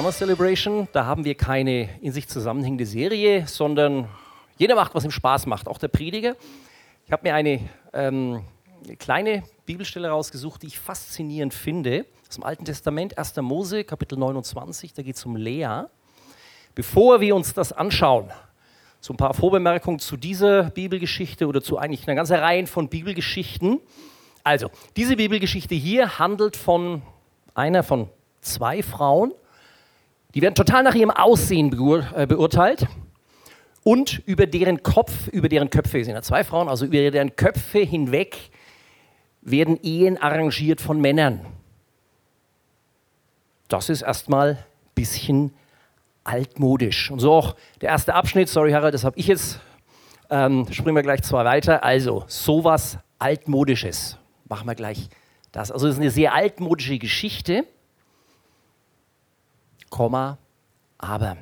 Summer Celebration. Da haben wir keine in sich zusammenhängende Serie, sondern jeder macht, was ihm Spaß macht, auch der Prediger. Ich habe mir eine, ähm, eine kleine Bibelstelle rausgesucht, die ich faszinierend finde, aus dem Alten Testament, 1. Mose, Kapitel 29, da geht es um Lea. Bevor wir uns das anschauen, so ein paar Vorbemerkungen zu dieser Bibelgeschichte oder zu eigentlich einer ganzen Reihe von Bibelgeschichten. Also, diese Bibelgeschichte hier handelt von einer von zwei Frauen, die werden total nach ihrem Aussehen beur äh, beurteilt und über deren Kopf, über deren Köpfe, sind ja zwei Frauen, also über deren Köpfe hinweg werden Ehen arrangiert von Männern. Das ist erstmal ein bisschen altmodisch. Und so auch der erste Abschnitt, sorry Harald, das habe ich jetzt, ähm, springen wir gleich zwei weiter. Also, sowas altmodisches. Machen wir gleich das. Also, es ist eine sehr altmodische Geschichte. Komma, aber.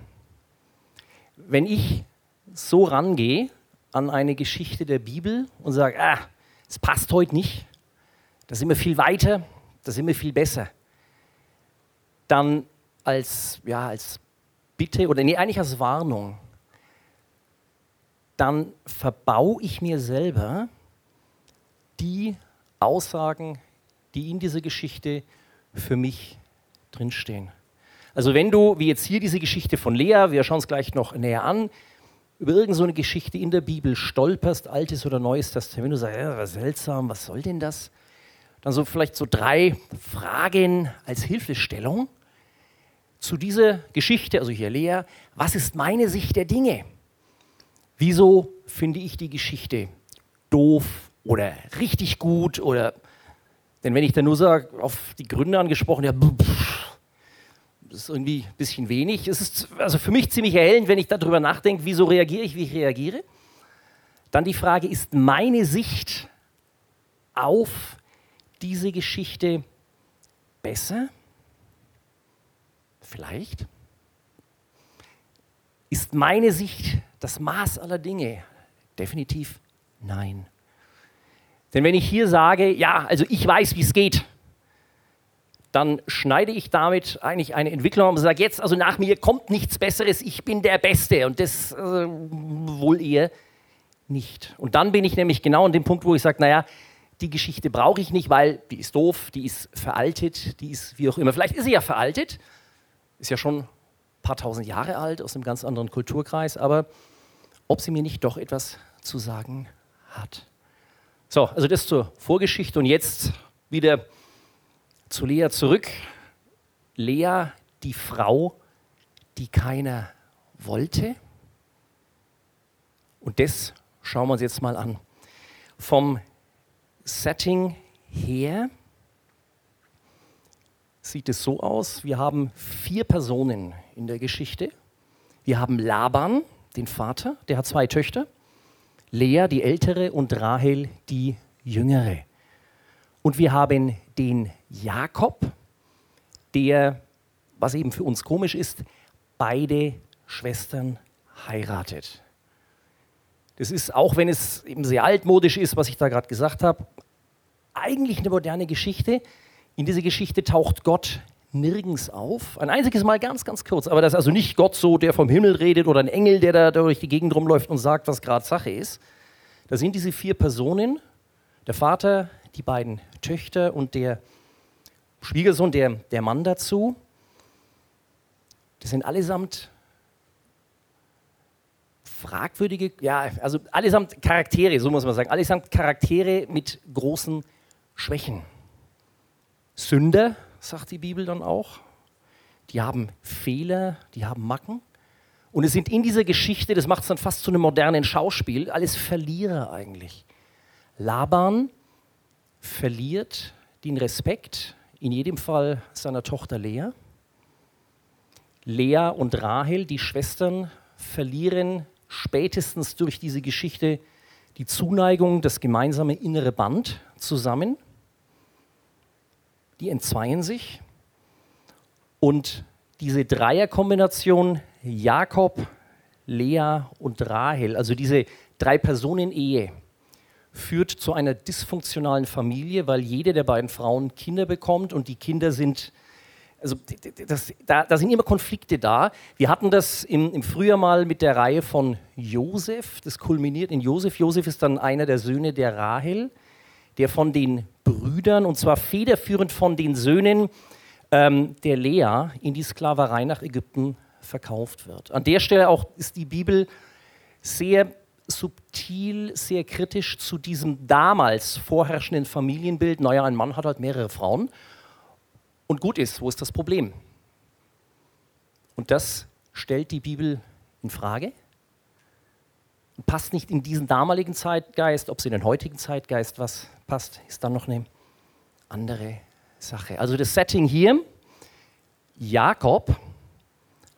Wenn ich so rangehe an eine Geschichte der Bibel und sage, ah, es passt heute nicht, da sind wir viel weiter, da sind wir viel besser, dann als, ja, als Bitte oder nee, eigentlich als Warnung, dann verbau ich mir selber die Aussagen, die in dieser Geschichte für mich drinstehen. Also wenn du, wie jetzt hier diese Geschichte von Lea, wir schauen es gleich noch näher an, über irgendeine so Geschichte in der Bibel stolperst, altes oder neues Testament, du sagst, ja, was seltsam, was soll denn das? Dann so vielleicht so drei Fragen als Hilfestellung zu dieser Geschichte, also hier Lea, was ist meine Sicht der Dinge? Wieso finde ich die Geschichte doof oder richtig gut oder denn wenn ich dann nur sage, auf die Gründe angesprochen, ja, das ist irgendwie ein bisschen wenig. Es ist also für mich ziemlich erhellend, wenn ich darüber nachdenke, wieso reagiere ich, wie ich reagiere. Dann die Frage, ist meine Sicht auf diese Geschichte besser? Vielleicht. Ist meine Sicht das Maß aller Dinge? Definitiv nein. Denn wenn ich hier sage, ja, also ich weiß, wie es geht, dann schneide ich damit eigentlich eine Entwicklung und sage, jetzt, also nach mir kommt nichts Besseres, ich bin der Beste und das äh, wohl eher nicht. Und dann bin ich nämlich genau an dem Punkt, wo ich sage, naja, die Geschichte brauche ich nicht, weil die ist doof, die ist veraltet, die ist wie auch immer. Vielleicht ist sie ja veraltet, ist ja schon ein paar tausend Jahre alt, aus einem ganz anderen Kulturkreis, aber ob sie mir nicht doch etwas zu sagen hat. So, also das zur Vorgeschichte und jetzt wieder zu Lea zurück. Lea, die Frau, die keiner wollte. Und das schauen wir uns jetzt mal an. Vom Setting her sieht es so aus, wir haben vier Personen in der Geschichte. Wir haben Laban, den Vater, der hat zwei Töchter. Lea, die ältere, und Rahel, die jüngere. Und wir haben den Jakob, der, was eben für uns komisch ist, beide Schwestern heiratet. Das ist, auch wenn es eben sehr altmodisch ist, was ich da gerade gesagt habe, eigentlich eine moderne Geschichte. In dieser Geschichte taucht Gott nirgends auf. Ein einziges Mal ganz, ganz kurz. Aber das ist also nicht Gott so, der vom Himmel redet oder ein Engel, der da durch die Gegend rumläuft und sagt, was gerade Sache ist. Da sind diese vier Personen, der Vater, die beiden Töchter und der Schwiegersohn, der, der Mann dazu. Das sind allesamt fragwürdige, ja, also allesamt Charaktere, so muss man sagen, allesamt Charaktere mit großen Schwächen. Sünder, sagt die Bibel dann auch. Die haben Fehler, die haben Macken. Und es sind in dieser Geschichte, das macht es dann fast zu einem modernen Schauspiel, alles Verlierer eigentlich. Laban verliert den Respekt, in jedem Fall seiner Tochter Lea. Lea und Rahel, die Schwestern, verlieren spätestens durch diese Geschichte die Zuneigung, das gemeinsame innere Band zusammen. Die entzweien sich. Und diese Dreierkombination Jakob, Lea und Rahel, also diese Drei-Personen-Ehe, führt zu einer dysfunktionalen Familie, weil jede der beiden Frauen Kinder bekommt und die Kinder sind also das, da, da, sind immer Konflikte da. Wir hatten das im, im, Frühjahr mal mit der Reihe von Josef. Das kulminiert in Josef. Josef ist dann einer der Söhne der Rahel, der von den Brüdern, und zwar federführend von den Söhnen ähm, der Lea, in die Sklaverei nach Ägypten verkauft wird. An der Stelle auch ist die Bibel sehr subtil, sehr kritisch zu diesem damals vorherrschenden Familienbild. Naja, ein Mann hat halt mehrere Frauen und gut ist. Wo ist das Problem? Und das stellt die Bibel in Frage. Passt nicht in diesen damaligen Zeitgeist, ob es in den heutigen Zeitgeist was passt, ist dann noch eine andere Sache. Also das Setting hier, Jakob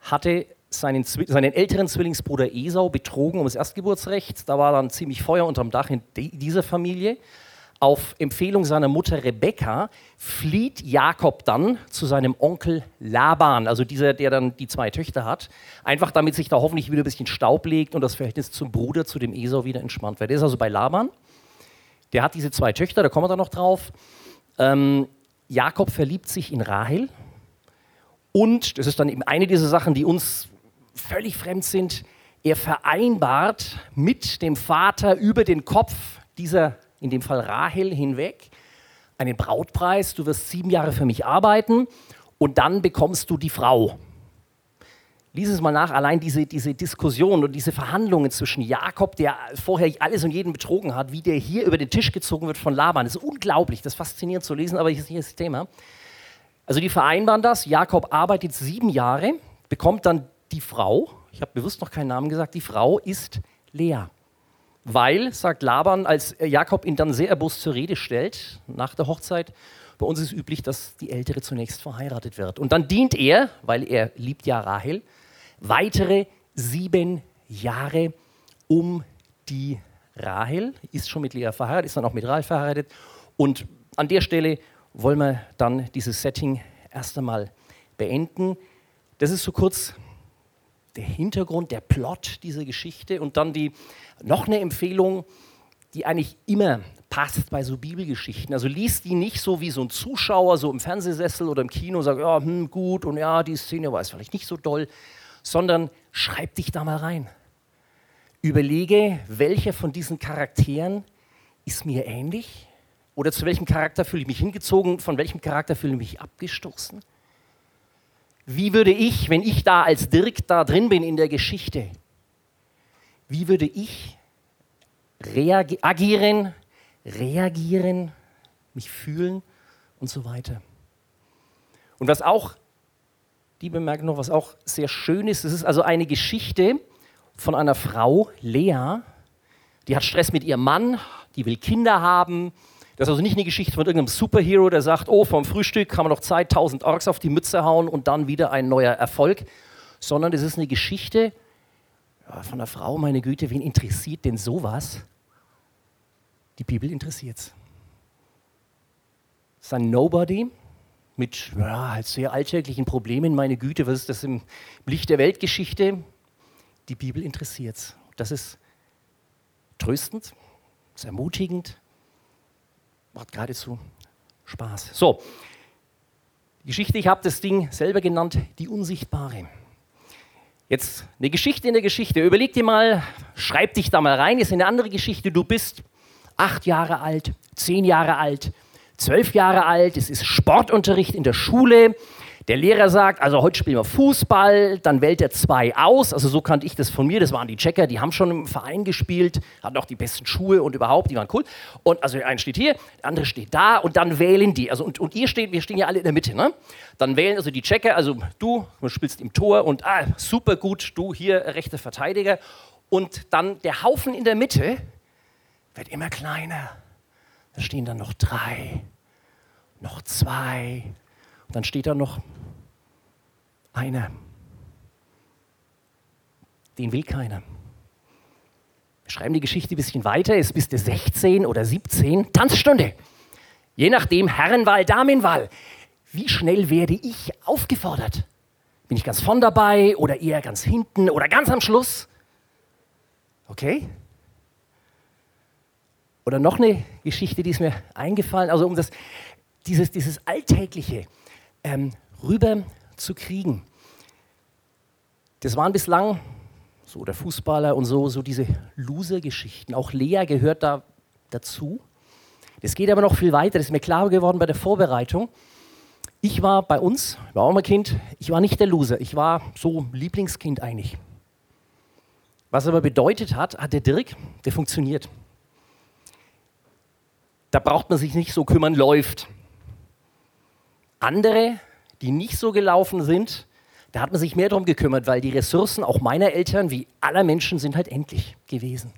hatte seinen, seinen, älteren Zwillingsbruder Esau betrogen um das Erstgeburtsrecht. Da war dann ziemlich Feuer unterm Dach in dieser Familie auf Empfehlung seiner Mutter Rebekka flieht Jakob dann zu seinem Onkel Laban, also dieser, der dann die zwei Töchter hat, einfach damit sich da hoffentlich wieder ein bisschen Staub legt und das Verhältnis zum Bruder, zu dem Esau wieder entspannt wird. Der ist also bei Laban, der hat diese zwei Töchter, da kommen wir dann noch drauf. Ähm, Jakob verliebt sich in Rahel und, das ist dann eben eine dieser Sachen, die uns völlig fremd sind, er vereinbart mit dem Vater über den Kopf dieser in dem Fall Rahel, hinweg, einen Brautpreis, du wirst sieben Jahre für mich arbeiten und dann bekommst du die Frau. Lies es mal nach, allein diese, diese Diskussion und diese Verhandlungen zwischen Jakob, der vorher alles und jeden betrogen hat, wie der hier über den Tisch gezogen wird von Laban. Das ist unglaublich, das ist faszinierend zu lesen, aber hier ist nicht das Thema. Also die vereinbaren das, Jakob arbeitet sieben Jahre, bekommt dann die Frau, ich habe bewusst noch keinen Namen gesagt, die Frau ist Lea. Weil, sagt Laban, als Jakob ihn dann sehr erbost zur Rede stellt, nach der Hochzeit, bei uns ist üblich, dass die Ältere zunächst verheiratet wird. Und dann dient er, weil er liebt ja Rahel, weitere sieben Jahre um die Rahel, ist schon mit Lea verheiratet, ist dann auch mit Rahel verheiratet. Und an der Stelle wollen wir dann dieses Setting erst einmal beenden. Das ist so kurz der Hintergrund, der Plot dieser Geschichte und dann die noch eine Empfehlung, die eigentlich immer passt bei so Bibelgeschichten. Also liest die nicht so wie so ein Zuschauer, so im Fernsehsessel oder im Kino, sagt, ja, hm, gut und ja, die Szene war jetzt vielleicht nicht so doll, sondern schreib dich da mal rein. Überlege, welcher von diesen Charakteren ist mir ähnlich oder zu welchem Charakter fühle ich mich hingezogen, von welchem Charakter fühle ich mich abgestoßen. Wie würde ich, wenn ich da als Dirk da drin bin in der Geschichte, wie würde ich agieren, reagieren, mich fühlen und so weiter. Und was auch, die Bemerkung noch, was auch sehr schön ist, es ist also eine Geschichte von einer Frau, Lea, die hat Stress mit ihrem Mann, die will Kinder haben. Das ist also nicht eine Geschichte von irgendeinem Superhero, der sagt, oh, vom Frühstück haben wir noch Zeit, 1000 Orks auf die Mütze hauen und dann wieder ein neuer Erfolg, sondern es ist eine Geschichte von einer Frau, meine Güte, wen interessiert denn sowas? Die Bibel interessiert es. Es ist ein Nobody mit ja, halt sehr alltäglichen Problemen, meine Güte, was ist das im Licht der Weltgeschichte? Die Bibel interessiert es. Das ist tröstend, ist ermutigend, macht geradezu Spaß. So, die Geschichte, ich habe das Ding selber genannt, die Unsichtbare. Jetzt eine Geschichte in der Geschichte. Überleg dir mal, schreib dich da mal rein. Ist eine andere Geschichte. Du bist acht Jahre alt, zehn Jahre alt, zwölf Jahre alt. Es ist Sportunterricht in der Schule. Der Lehrer sagt, also heute spielen wir Fußball, dann wählt er zwei aus. Also so kannte ich das von mir. Das waren die Checker, die haben schon im Verein gespielt, hatten auch die besten Schuhe und überhaupt, die waren cool. Und also der eine steht hier, der andere steht da und dann wählen die. Also und, und ihr steht, wir stehen ja alle in der Mitte, ne? Dann wählen also die Checker, also du, du spielst im Tor und ah, super gut, du hier rechter Verteidiger. Und dann der Haufen in der Mitte wird immer kleiner. Da stehen dann noch drei, noch zwei, dann steht da noch einer. Den will keiner. Wir schreiben die Geschichte ein bisschen weiter. Es bist du 16 oder 17. Tanzstunde. Je nachdem, Herrenwahl, Damenwahl. Wie schnell werde ich aufgefordert? Bin ich ganz vorn dabei oder eher ganz hinten oder ganz am Schluss? Okay? Oder noch eine Geschichte, die ist mir eingefallen, also um das, dieses, dieses alltägliche, ähm, rüber zu kriegen. Das waren bislang so der Fußballer und so, so diese Loser-Geschichten. Auch Lea gehört da dazu. Das geht aber noch viel weiter. Das ist mir klar geworden bei der Vorbereitung. Ich war bei uns, ich war auch mal Kind, ich war nicht der Loser. Ich war so Lieblingskind eigentlich. Was aber bedeutet hat, hat der Dirk, der funktioniert. Da braucht man sich nicht so kümmern, läuft. Andere, die nicht so gelaufen sind, da hat man sich mehr darum gekümmert, weil die Ressourcen auch meiner Eltern wie aller Menschen sind halt endlich gewesen.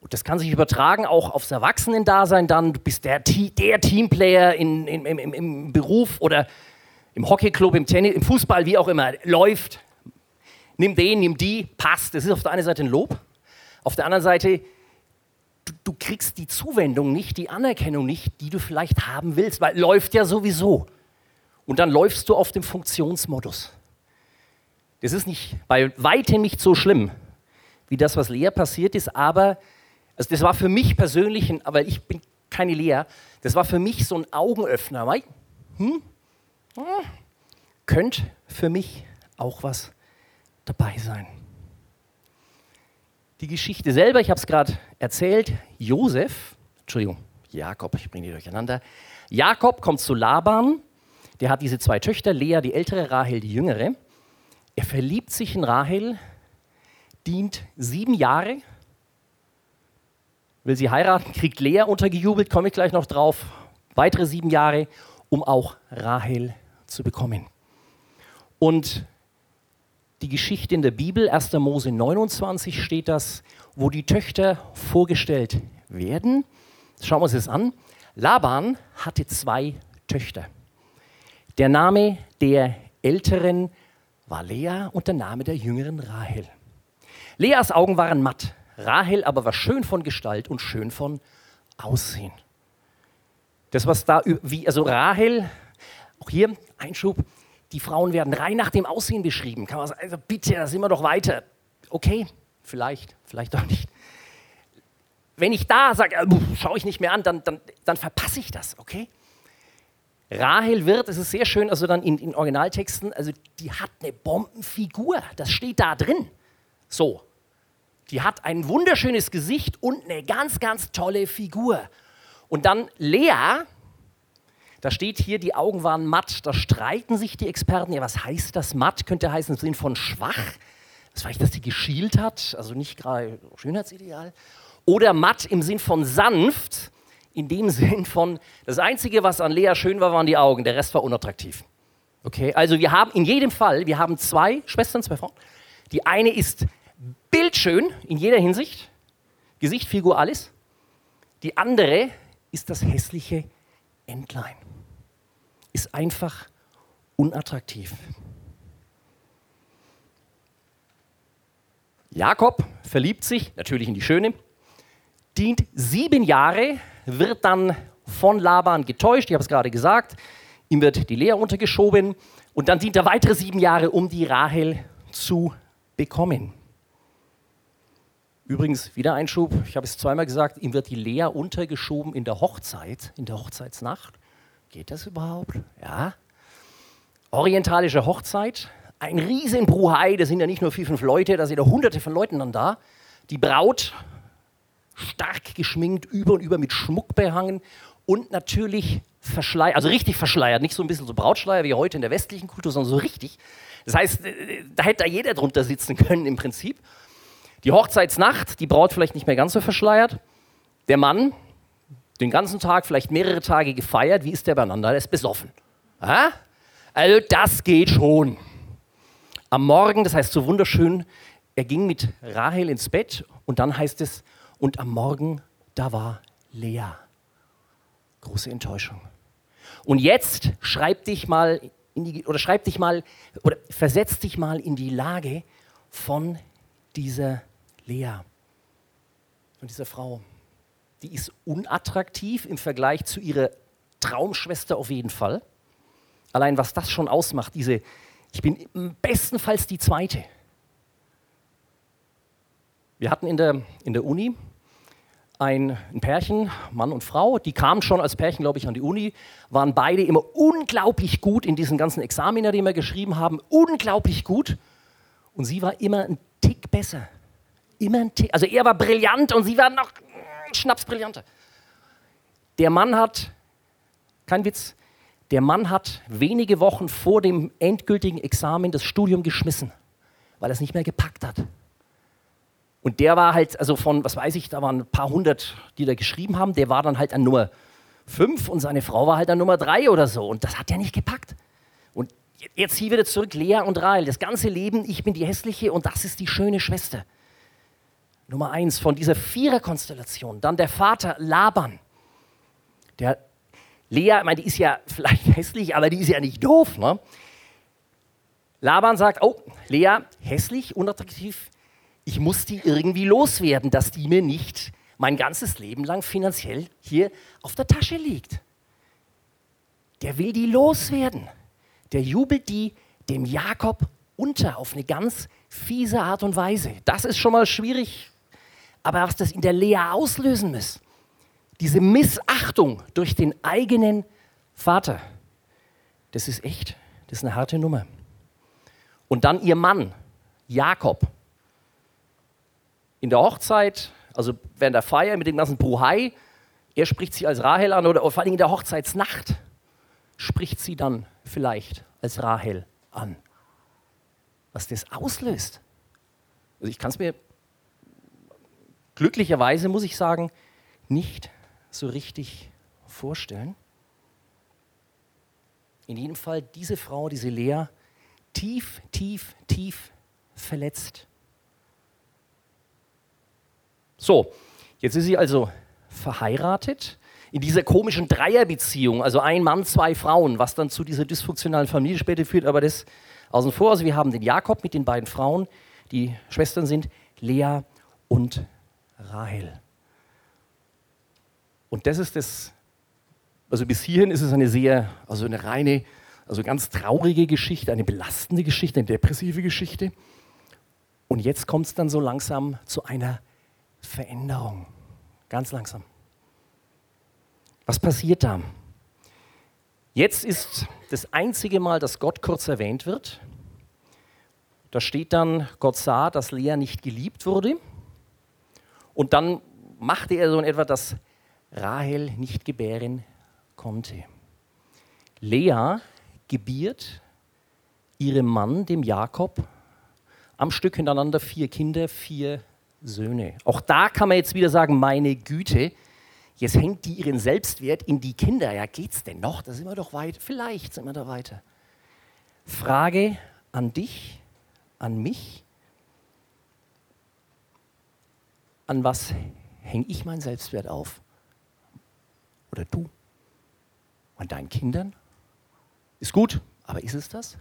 Und das kann sich übertragen auch aufs Erwachsenendasein dann. Du bist der, der Teamplayer in, in, im, im Beruf oder im Hockeyclub, im Tennis, im Fußball, wie auch immer. Läuft. Nimm den, nimm die, passt. Das ist auf der einen Seite ein Lob. Auf der anderen Seite, du, du kriegst die Zuwendung nicht, die Anerkennung nicht, die du vielleicht haben willst, weil läuft ja sowieso. Und dann läufst du auf dem Funktionsmodus. Das ist nicht bei weitem nicht so schlimm, wie das, was Lea passiert ist, aber also das war für mich persönlich, aber ich bin keine Lea, das war für mich so ein Augenöffner. Hm? Hm? Könnte für mich auch was dabei sein. Die Geschichte selber, ich habe es gerade erzählt, Josef, Entschuldigung, Jakob, ich bringe die durcheinander. Jakob kommt zu Laban, der hat diese zwei Töchter, Lea die ältere, Rahel die jüngere. Er verliebt sich in Rahel, dient sieben Jahre will sie heiraten, kriegt Lea untergejubelt, komme ich gleich noch drauf. Weitere sieben Jahre, um auch Rahel zu bekommen. Und die Geschichte in der Bibel, 1. Mose 29 steht das, wo die Töchter vorgestellt werden. Schauen wir uns das an. Laban hatte zwei Töchter. Der Name der älteren war Lea und der Name der jüngeren Rahel. Leas Augen waren matt, Rahel aber war schön von Gestalt und schön von Aussehen. Das, was da, wie, also Rahel, auch hier Einschub, die Frauen werden rein nach dem Aussehen beschrieben. Kann man sagen, also bitte, da sind wir doch weiter. Okay, vielleicht, vielleicht auch nicht. Wenn ich da sage, äh, schaue ich nicht mehr an, dann, dann, dann verpasse ich das, okay? Rahel wird, es ist sehr schön, also dann in, in Originaltexten, also die hat eine Bombenfigur, das steht da drin. So, die hat ein wunderschönes Gesicht und eine ganz, ganz tolle Figur. Und dann Lea, da steht hier, die Augen waren matt. Da streiten sich die Experten. Ja, was heißt das matt? Könnte heißen im Sinn von schwach. Das ich, dass sie geschielt hat, also nicht gerade Schönheitsideal. Oder matt im Sinn von sanft, in dem Sinn von, das Einzige, was an Lea schön war, waren die Augen, der Rest war unattraktiv. Okay, also wir haben in jedem Fall, wir haben zwei Schwestern, zwei Frauen. Die eine ist bildschön in jeder Hinsicht, Gesicht, Figur, alles. Die andere ist das hässliche Entlein. Ist einfach unattraktiv. Jakob verliebt sich natürlich in die Schöne, dient sieben Jahre, wird dann von Laban getäuscht, ich habe es gerade gesagt, ihm wird die Lea untergeschoben und dann dient er weitere sieben Jahre, um die Rahel zu bekommen. Übrigens, wieder ein Schub, ich habe es zweimal gesagt, ihm wird die Lea untergeschoben in der Hochzeit, in der Hochzeitsnacht. Geht das überhaupt? Ja. Orientalische Hochzeit, ein riesen Bruhai, da sind ja nicht nur vier, fünf Leute, da sind ja hunderte von Leuten dann da. Die Braut, stark geschminkt, über und über mit Schmuck behangen und natürlich verschleiert, also richtig verschleiert, nicht so ein bisschen so Brautschleier wie heute in der westlichen Kultur, sondern so richtig. Das heißt, äh, da hätte da jeder drunter sitzen können im Prinzip. Die Hochzeitsnacht, die Braut vielleicht nicht mehr ganz so verschleiert. Der Mann, den ganzen Tag, vielleicht mehrere Tage gefeiert. Wie ist der beieinander? Der ist besoffen. Ja? Also das geht schon. Am Morgen, das heißt so wunderschön, er ging mit Rahel ins Bett und dann heißt es, und am Morgen, da war Lea. Große Enttäuschung. Und jetzt schreib dich mal in die, oder schreib dich mal oder versetz dich mal in die Lage von dieser Lea, von dieser Frau. Die ist unattraktiv im Vergleich zu ihrer Traumschwester auf jeden Fall. Allein was das schon ausmacht, diese, ich bin bestenfalls die zweite. Wir hatten in der, in der Uni ein, ein, Pärchen, Mann und Frau, die kamen schon als Pärchen, glaube ich, an die Uni, waren beide immer unglaublich gut in diesen ganzen Examiner, die wir geschrieben haben, unglaublich gut. Und sie war immer ein Tick besser. Immer ein Tick. Also er war brillant und sie war noch schnapsbrillanter. Der Mann hat, kein Witz, der Mann hat wenige Wochen vor dem endgültigen Examen das Studium geschmissen, weil er es nicht mehr gepackt hat. Und der war halt, also von, was weiß ich, da waren ein paar hundert, die da geschrieben haben, der war dann halt an Nummer fünf und seine Frau war halt an Nummer drei oder so. Und das hat er nicht gepackt. Und jetzt hier wieder zurück, Lea und Rahel. Das ganze Leben, ich bin die hässliche und das ist die schöne Schwester. Nummer eins von dieser Viererkonstellation. Dann der Vater Laban. Der Lea, ich meine, die ist ja vielleicht hässlich, aber die ist ja nicht doof. Ne? Laban sagt, oh, Lea, hässlich, unattraktiv, ich muss die irgendwie loswerden, dass die mir nicht mein ganzes Leben lang finanziell hier auf der Tasche liegt. Der will die loswerden. Der jubelt die dem Jakob unter auf eine ganz fiese Art und Weise. Das ist schon mal schwierig. Aber was das in der Lea auslösen muss, diese Missachtung durch den eigenen Vater, das ist echt, das ist eine harte Nummer. Und dann ihr Mann, Jakob, in der Hochzeit, also während der Feier mit dem ganzen Bruhai, er spricht sie als Rahel an oder vor allem in der Hochzeitsnacht spricht sie dann vielleicht als Rahel an. Was das auslöst. Also ich kann es mir glücklicherweise, muss ich sagen, nicht so richtig vorstellen. In jedem Fall diese Frau, diese Lea, tief, tief, tief verletzt. So, jetzt ist sie also verheiratet in dieser komischen Dreierbeziehung, also ein Mann, zwei Frauen, was dann zu dieser dysfunktionalen Familie später führt, aber das außen vor. Also wir haben den Jakob mit den beiden Frauen, die Schwestern sind Lea und Rahel. Und das ist das, also bis hierhin ist es eine sehr, also eine reine, also ganz traurige Geschichte, eine belastende Geschichte, eine depressive Geschichte. Und jetzt kommt es dann so langsam zu einer Veränderung. Ganz langsam. Was passiert da? Jetzt ist das einzige Mal, dass Gott kurz erwähnt wird. Da steht dann, Gott sah, dass Lea nicht geliebt wurde. Und dann machte er so in etwa, dass Rahel nicht gebären konnte. Lea gebiert ihrem Mann, dem Jakob, am Stück hintereinander vier Kinder, vier Söhne. Auch da kann man jetzt wieder sagen, meine Güte, jetzt hängt die ihren Selbstwert in die Kinder. Ja, geht's denn noch? Da sind wir doch weit. Vielleicht sind wir da weiter. Frage an dich, an mich. An was hänge ich meinen Selbstwert auf? Oder du? An deinen Kindern? Ist gut, aber ist es das?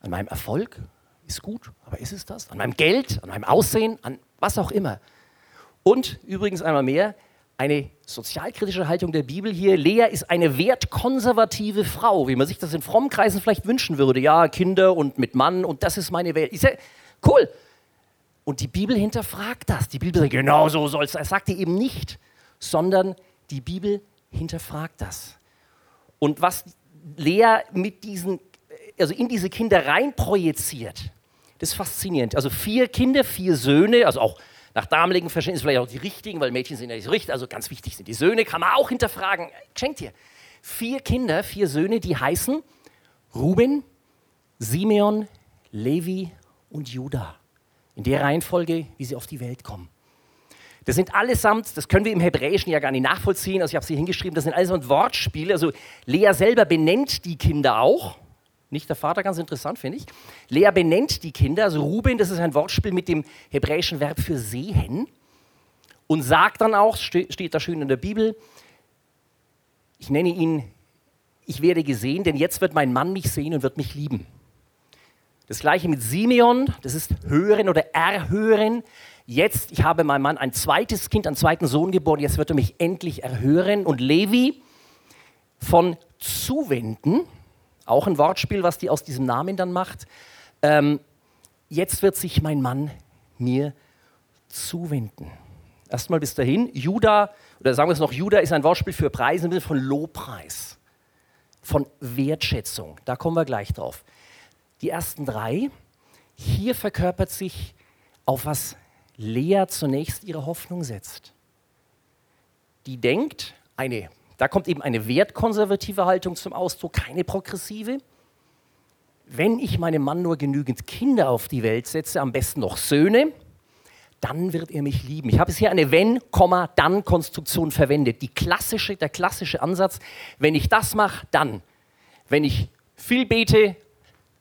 An meinem Erfolg? Ist gut, aber ist es das? An meinem Geld? An meinem Aussehen? An was auch immer. Und übrigens einmal mehr, eine sozialkritische Haltung der Bibel hier. Lea ist eine wertkonservative Frau, wie man sich das in frommen Kreisen vielleicht wünschen würde. Ja, Kinder und mit Mann und das ist meine Welt. Ist ja cool. Und die Bibel hinterfragt das. Die Bibel sagt, genau so soll es sein. Er sagt die eben nicht, sondern die Bibel hinterfragt das. Und was Lea mit diesen, also in diese Kinder rein projiziert, das ist faszinierend. Also vier Kinder, vier Söhne, also auch nach damaligen Verständnis vielleicht auch die richtigen, weil Mädchen sind ja nicht so richtig, also ganz wichtig sind die Söhne, kann man auch hinterfragen. Schenkt dir. Vier Kinder, vier Söhne, die heißen Ruben, Simeon, Levi und Judah. In der Reihenfolge, wie sie auf die Welt kommen. Das sind allesamt, das können wir im Hebräischen ja gar nicht nachvollziehen, also ich habe sie hingeschrieben, das sind allesamt Wortspiele. Also Lea selber benennt die Kinder auch. Nicht der Vater, ganz interessant, finde ich. Lea benennt die Kinder, also Ruben, das ist ein Wortspiel mit dem hebräischen Verb für sehen. Und sagt dann auch, steht da schön in der Bibel, ich nenne ihn, ich werde gesehen, denn jetzt wird mein Mann mich sehen und wird mich lieben. Das gleiche mit Simeon, das ist hören oder erhören. Jetzt, ich habe meinem Mann ein zweites Kind, einen zweiten Sohn geboren, jetzt wird er mich endlich erhören. Und Levi von zuwenden, auch ein Wortspiel, was die aus diesem Namen dann macht. Ähm, jetzt wird sich mein Mann mir zuwenden. Erstmal bis dahin. Juda, oder sagen wir es noch, Juda ist ein Wortspiel für Preis im Sinne von Lobpreis, von Wertschätzung. Da kommen wir gleich drauf. Die ersten drei, hier verkörpert sich, auf was Lea zunächst ihre Hoffnung setzt. Die denkt, eine, da kommt eben eine wertkonservative Haltung zum Ausdruck, keine progressive. Wenn ich meinem Mann nur genügend Kinder auf die Welt setze, am besten noch Söhne, dann wird er mich lieben. Ich habe es hier eine wenn, dann Konstruktion verwendet. Die klassische, der klassische Ansatz, wenn ich das mache, dann. Wenn ich viel bete,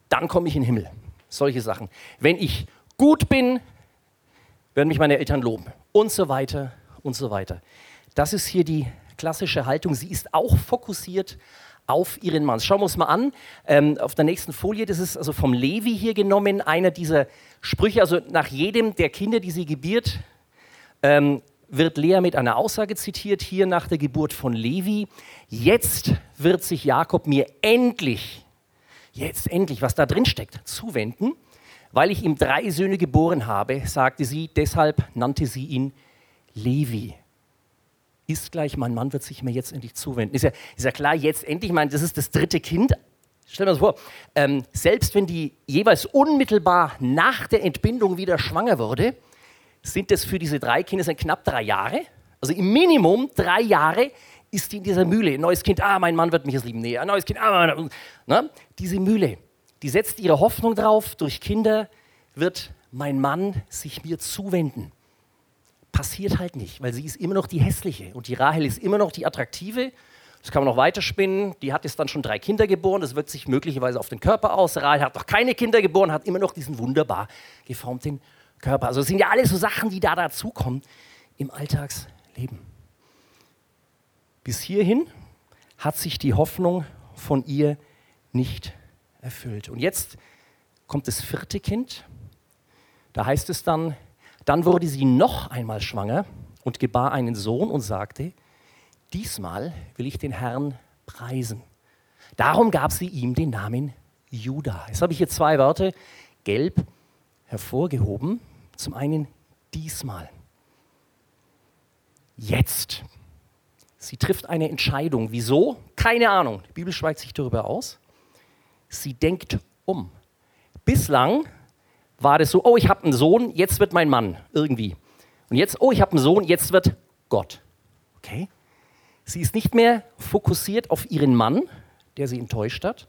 dann komme ich in den Himmel. Solche Sachen. Wenn ich gut bin, werden mich meine Eltern loben. Und so weiter und so weiter. Das ist hier die klassische Haltung. Sie ist auch fokussiert auf ihren Mann. Schauen wir uns mal an. Ähm, auf der nächsten Folie, das ist also vom Levi hier genommen, einer dieser Sprüche. Also nach jedem der Kinder, die sie gebiert, ähm, wird Lea mit einer Aussage zitiert, hier nach der Geburt von Levi. Jetzt wird sich Jakob mir endlich, jetzt endlich, was da drin steckt, zuwenden, weil ich ihm drei Söhne geboren habe, sagte sie, deshalb nannte sie ihn Levi ist gleich, mein Mann wird sich mir jetzt endlich zuwenden. Ist ja, ist ja klar, jetzt endlich, ich meine, das ist das dritte Kind. Stell dir das vor, ähm, selbst wenn die jeweils unmittelbar nach der Entbindung wieder schwanger wurde, sind das für diese drei Kinder knapp drei Jahre. Also im Minimum drei Jahre ist die in dieser Mühle. Ein neues Kind, ah, mein Mann wird mich jetzt lieben. Nee, ein neues Kind, ah, mein, na, diese Mühle, die setzt ihre Hoffnung drauf, durch Kinder wird mein Mann sich mir zuwenden passiert halt nicht, weil sie ist immer noch die hässliche und die Rahel ist immer noch die attraktive. Das kann man noch weiterspinnen. Die hat jetzt dann schon drei Kinder geboren. Das wirkt sich möglicherweise auf den Körper aus. Rahel hat noch keine Kinder geboren, hat immer noch diesen wunderbar geformten Körper. Also das sind ja alles so Sachen, die da dazukommen im Alltagsleben. Bis hierhin hat sich die Hoffnung von ihr nicht erfüllt. Und jetzt kommt das vierte Kind. Da heißt es dann, dann wurde sie noch einmal schwanger und gebar einen Sohn und sagte, diesmal will ich den Herrn preisen. Darum gab sie ihm den Namen Judah. Jetzt habe ich hier zwei Wörter gelb hervorgehoben. Zum einen diesmal. Jetzt. Sie trifft eine Entscheidung. Wieso? Keine Ahnung. Die Bibel schweigt sich darüber aus. Sie denkt um. Bislang war das so, oh, ich habe einen Sohn, jetzt wird mein Mann irgendwie. Und jetzt, oh, ich habe einen Sohn, jetzt wird Gott. Okay? Sie ist nicht mehr fokussiert auf ihren Mann, der sie enttäuscht hat,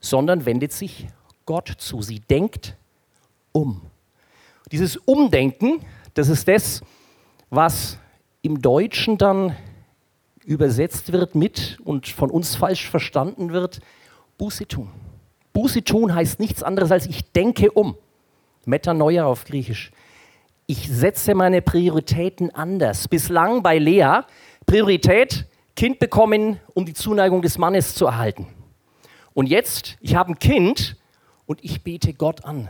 sondern wendet sich Gott zu. Sie denkt um. Dieses Umdenken, das ist das, was im Deutschen dann übersetzt wird mit und von uns falsch verstanden wird, Buße tun. Buße tun heißt nichts anderes als ich denke um. Metanoia auf Griechisch. Ich setze meine Prioritäten anders. Bislang bei Lea Priorität Kind bekommen, um die Zuneigung des Mannes zu erhalten. Und jetzt, ich habe ein Kind und ich bete Gott an.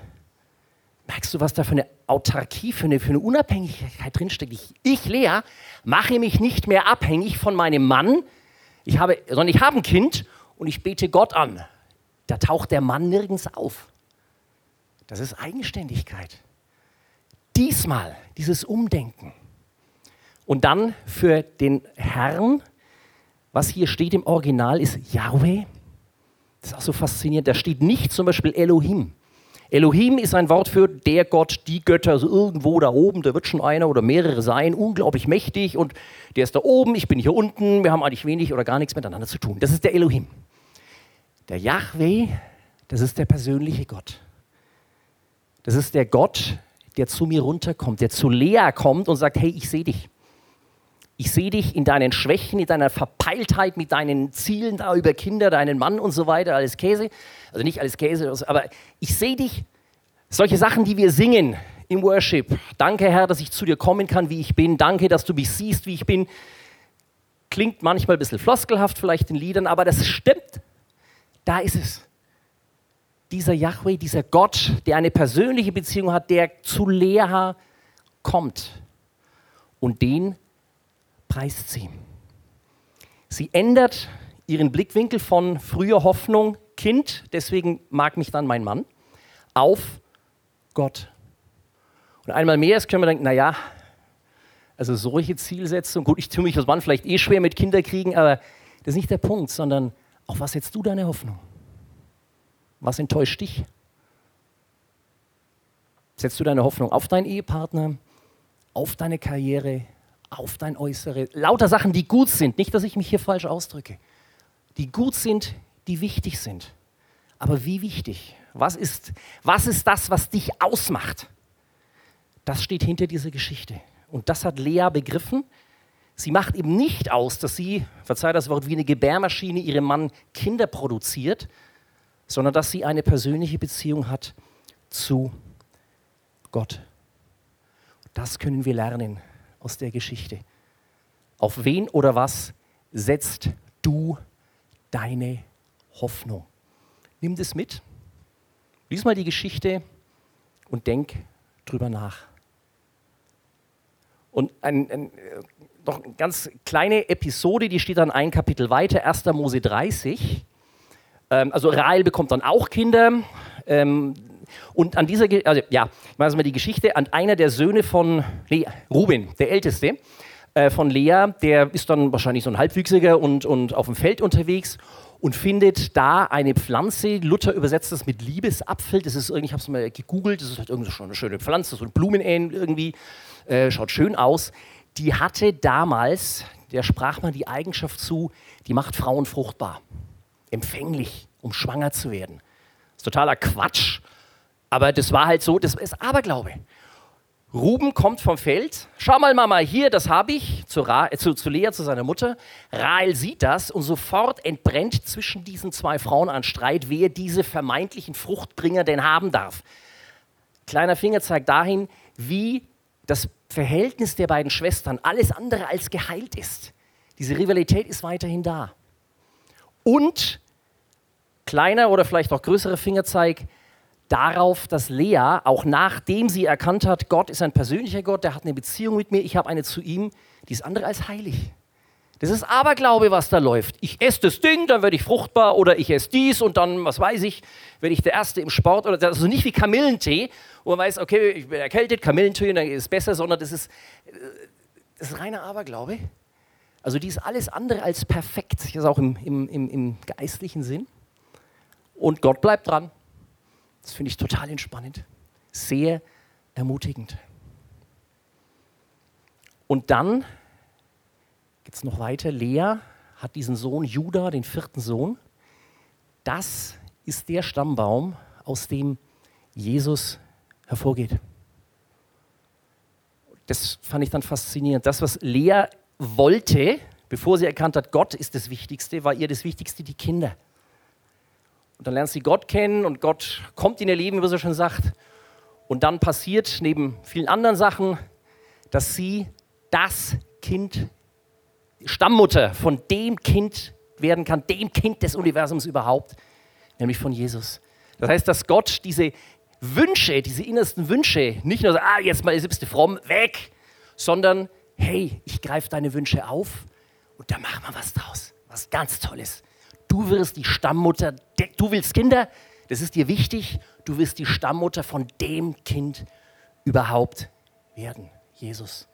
Merkst du, was da für eine Autarkie, für eine, für eine Unabhängigkeit drinsteckt? Ich, ich, Lea, mache mich nicht mehr abhängig von meinem Mann, ich habe, sondern ich habe ein Kind und ich bete Gott an. Da taucht der Mann nirgends auf. Das ist Eigenständigkeit. Diesmal dieses Umdenken. Und dann für den Herrn, was hier steht im Original, ist Yahweh. Das ist auch so faszinierend. Da steht nicht zum Beispiel Elohim. Elohim ist ein Wort für der Gott, die Götter, also irgendwo da oben, da wird schon einer oder mehrere sein, unglaublich mächtig und der ist da oben, ich bin hier unten, wir haben eigentlich wenig oder gar nichts miteinander zu tun. Das ist der Elohim. Der Yahweh, das ist der persönliche Gott. Das ist der Gott, der zu mir runterkommt, der zu Lea kommt und sagt, hey, ich sehe dich. Ich sehe dich in deinen Schwächen, in deiner Verpeiltheit, mit deinen Zielen da über Kinder, deinen Mann und so weiter, alles Käse. Also nicht alles Käse, aber ich sehe dich. Solche Sachen, die wir singen im Worship. Danke, Herr, dass ich zu dir kommen kann, wie ich bin. Danke, dass du mich siehst, wie ich bin. Klingt manchmal ein bisschen floskelhaft vielleicht in Liedern, aber das stimmt. Da ist es dieser Yahweh, dieser Gott, der eine persönliche Beziehung hat, der zu Lea kommt. Und den preist sie. Sie ändert ihren Blickwinkel von früher Hoffnung, Kind, deswegen mag mich dann mein Mann, auf Gott. Und einmal mehr können wir denken, naja, Also solche Zielsetzungen, gut, ich tue mich als Mann vielleicht eh schwer mit Kinderkriegen, aber das ist nicht der Punkt, sondern auf was setzt du deine Hoffnung? Was enttäuscht dich? Setzt du deine Hoffnung auf deinen Ehepartner, auf deine Karriere, auf dein Äußere? Lauter Sachen, die gut sind, nicht, dass ich mich hier falsch ausdrücke, die gut sind, die wichtig sind. Aber wie wichtig? Was ist, was ist das, was dich ausmacht? Das steht hinter dieser Geschichte. Und das hat Lea begriffen. Sie macht eben nicht aus, dass sie, verzeih das Wort, wie eine Gebärmaschine ihrem Mann Kinder produziert, sondern dass sie eine persönliche Beziehung hat zu Gott. Das können wir lernen aus der Geschichte. Auf wen oder was setzt du deine Hoffnung? Nimm das mit, lies mal die Geschichte und denk drüber nach. Und ein, ein, noch eine ganz kleine Episode, die steht dann ein Kapitel weiter, 1. Mose 30. Ähm, also Rahel bekommt dann auch Kinder. Ähm, und an dieser, also ja, ich weiß mal die Geschichte, an einer der Söhne von Lea, Ruben, der Älteste äh, von Lea, der ist dann wahrscheinlich so ein Halbwüchsiger und, und auf dem Feld unterwegs und findet da eine Pflanze. Luther übersetzt das mit Liebesapfel. Das ist irgendwie, ich habe es mal gegoogelt, das ist halt irgendwie schon eine schöne Pflanze, so ein Blumenähn irgendwie, äh, schaut schön aus. Die hatte damals, der sprach man die Eigenschaft zu, die macht Frauen fruchtbar, empfänglich, um schwanger zu werden. Das ist totaler Quatsch. Aber das war halt so, das ist Aberglaube. Ruben kommt vom Feld. Schau mal, Mama, hier, das habe ich. Zu, Ra äh, zu, zu Lea, zu seiner Mutter. Rahel sieht das und sofort entbrennt zwischen diesen zwei Frauen ein Streit, wer diese vermeintlichen Fruchtbringer denn haben darf. Kleiner Finger zeigt dahin, wie das Verhältnis der beiden Schwestern alles andere als geheilt ist. Diese Rivalität ist weiterhin da. Und kleiner oder vielleicht auch größerer Fingerzeig, darauf, dass Lea, auch nachdem sie erkannt hat, Gott ist ein persönlicher Gott, der hat eine Beziehung mit mir, ich habe eine zu ihm, die ist andere als heilig. Das ist Aberglaube, was da läuft. Ich esse das Ding, dann werde ich fruchtbar oder ich esse dies und dann, was weiß ich, werde ich der Erste im Sport oder also nicht wie Kamillentee, wo man weiß, okay, ich bin erkältet, Kamillentee, dann ist es besser, sondern das ist, äh, das ist reiner Aberglaube. Also die ist alles andere als perfekt, das ist auch im, im, im, im geistlichen Sinn. Und Gott bleibt dran. Das finde ich total entspannend, sehr ermutigend. Und dann geht es noch weiter. Lea hat diesen Sohn Judah, den vierten Sohn. Das ist der Stammbaum, aus dem Jesus hervorgeht. Das fand ich dann faszinierend. Das, was Lea wollte, bevor sie erkannt hat, Gott ist das Wichtigste, war ihr das Wichtigste die Kinder. Und dann lernt sie Gott kennen und Gott kommt in ihr Leben, wie sie schon sagt. Und dann passiert neben vielen anderen Sachen, dass sie das Kind, Stammmutter von dem Kind werden kann, dem Kind des Universums überhaupt, nämlich von Jesus. Das heißt, dass Gott diese Wünsche, diese innersten Wünsche, nicht nur so, ah, jetzt mal du fromm, weg, sondern, hey, ich greife deine Wünsche auf und da machen wir was draus, was ganz Tolles. Du wirst die Stammmutter, du willst Kinder, das ist dir wichtig, du wirst die Stammmutter von dem Kind überhaupt werden, Jesus.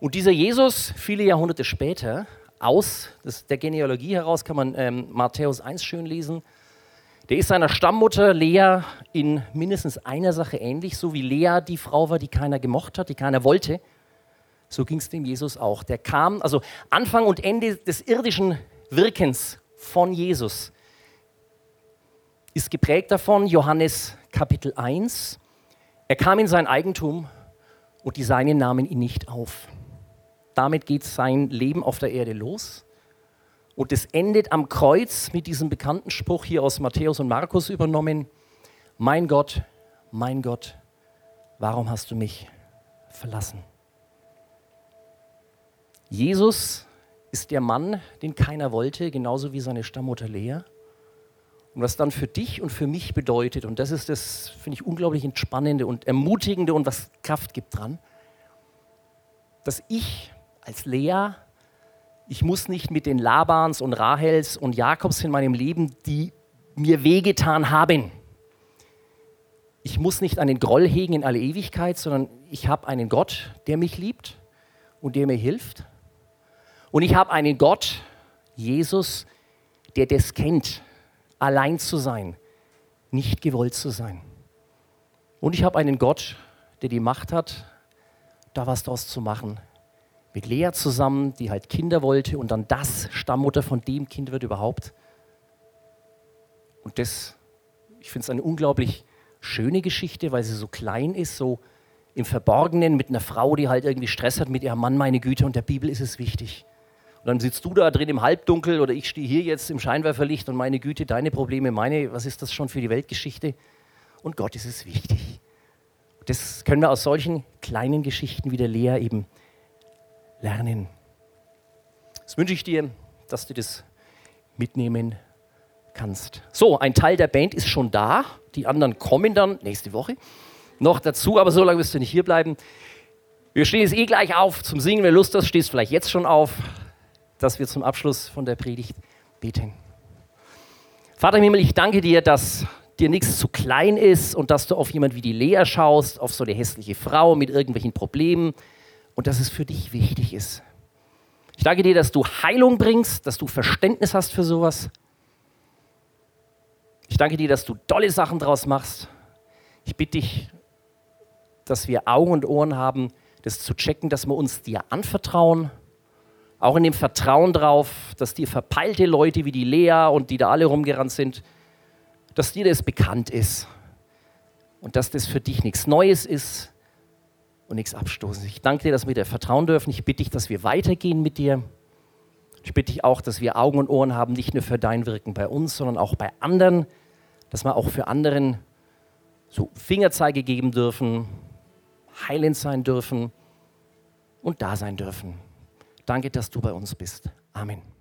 Und dieser Jesus, viele Jahrhunderte später, aus der Genealogie heraus kann man ähm, Matthäus 1 schön lesen, der ist seiner Stammmutter Lea in mindestens einer Sache ähnlich, so wie Lea die Frau war, die keiner gemocht hat, die keiner wollte. So ging es dem Jesus auch. Der kam, also Anfang und Ende des irdischen Wirkens von Jesus ist geprägt davon, Johannes Kapitel 1. Er kam in sein Eigentum und die Seinen nahmen ihn nicht auf. Damit geht sein Leben auf der Erde los. Und es endet am Kreuz mit diesem bekannten Spruch hier aus Matthäus und Markus übernommen. Mein Gott, mein Gott, warum hast du mich verlassen? Jesus ist der Mann, den keiner wollte, genauso wie seine Stammmutter Lea. Und was dann für dich und für mich bedeutet, und das ist das, finde ich, unglaublich entspannende und ermutigende und was Kraft gibt dran, dass ich als Lea, ich muss nicht mit den Labans und Rahels und Jakobs in meinem Leben, die mir wehgetan haben. Ich muss nicht einen Groll hegen in alle Ewigkeit, sondern ich habe einen Gott, der mich liebt und der mir hilft. Und ich habe einen Gott, Jesus, der das kennt, allein zu sein, nicht gewollt zu sein. Und ich habe einen Gott, der die Macht hat, da was draus zu machen. Mit Lea zusammen, die halt Kinder wollte und dann das Stammmutter von dem Kind wird überhaupt. Und das, ich finde es eine unglaublich schöne Geschichte, weil sie so klein ist, so im Verborgenen mit einer Frau, die halt irgendwie Stress hat mit ihrem Mann, meine Güte, und der Bibel ist es wichtig. Und dann sitzt du da drin im Halbdunkel oder ich stehe hier jetzt im Scheinwerferlicht und meine Güte, deine Probleme, meine, was ist das schon für die Weltgeschichte? Und Gott ist es wichtig. Das können wir aus solchen kleinen Geschichten wie der Lea eben lernen. Das wünsche ich dir, dass du das mitnehmen kannst. So, ein Teil der Band ist schon da. Die anderen kommen dann nächste Woche noch dazu, aber so lange wirst du nicht hier bleiben. Wir stehen jetzt eh gleich auf zum Singen. Wer Lust hat, stehst vielleicht jetzt schon auf, dass wir zum Abschluss von der Predigt beten. Vater im Himmel, ich danke dir, dass dir nichts zu klein ist und dass du auf jemand wie die Lea schaust, auf so eine hässliche Frau mit irgendwelchen Problemen und dass es für dich wichtig ist. Ich danke dir, dass du Heilung bringst, dass du Verständnis hast für sowas. Ich danke dir, dass du tolle Sachen draus machst. Ich bitte dich, dass wir Augen und Ohren haben, das zu checken, dass wir uns dir anvertrauen. Auch in dem Vertrauen drauf, dass dir verpeilte Leute wie die Lea und die da alle rumgerannt sind, dass dir das bekannt ist und dass das für dich nichts Neues ist und nichts Abstoßendes. Ich danke dir, dass wir dir vertrauen dürfen. Ich bitte dich, dass wir weitergehen mit dir. Ich bitte dich auch, dass wir Augen und Ohren haben, nicht nur für dein Wirken bei uns, sondern auch bei anderen, dass wir auch für anderen so Fingerzeige geben dürfen, heilend sein dürfen und da sein dürfen. Danke, dass du bei uns bist. Amen.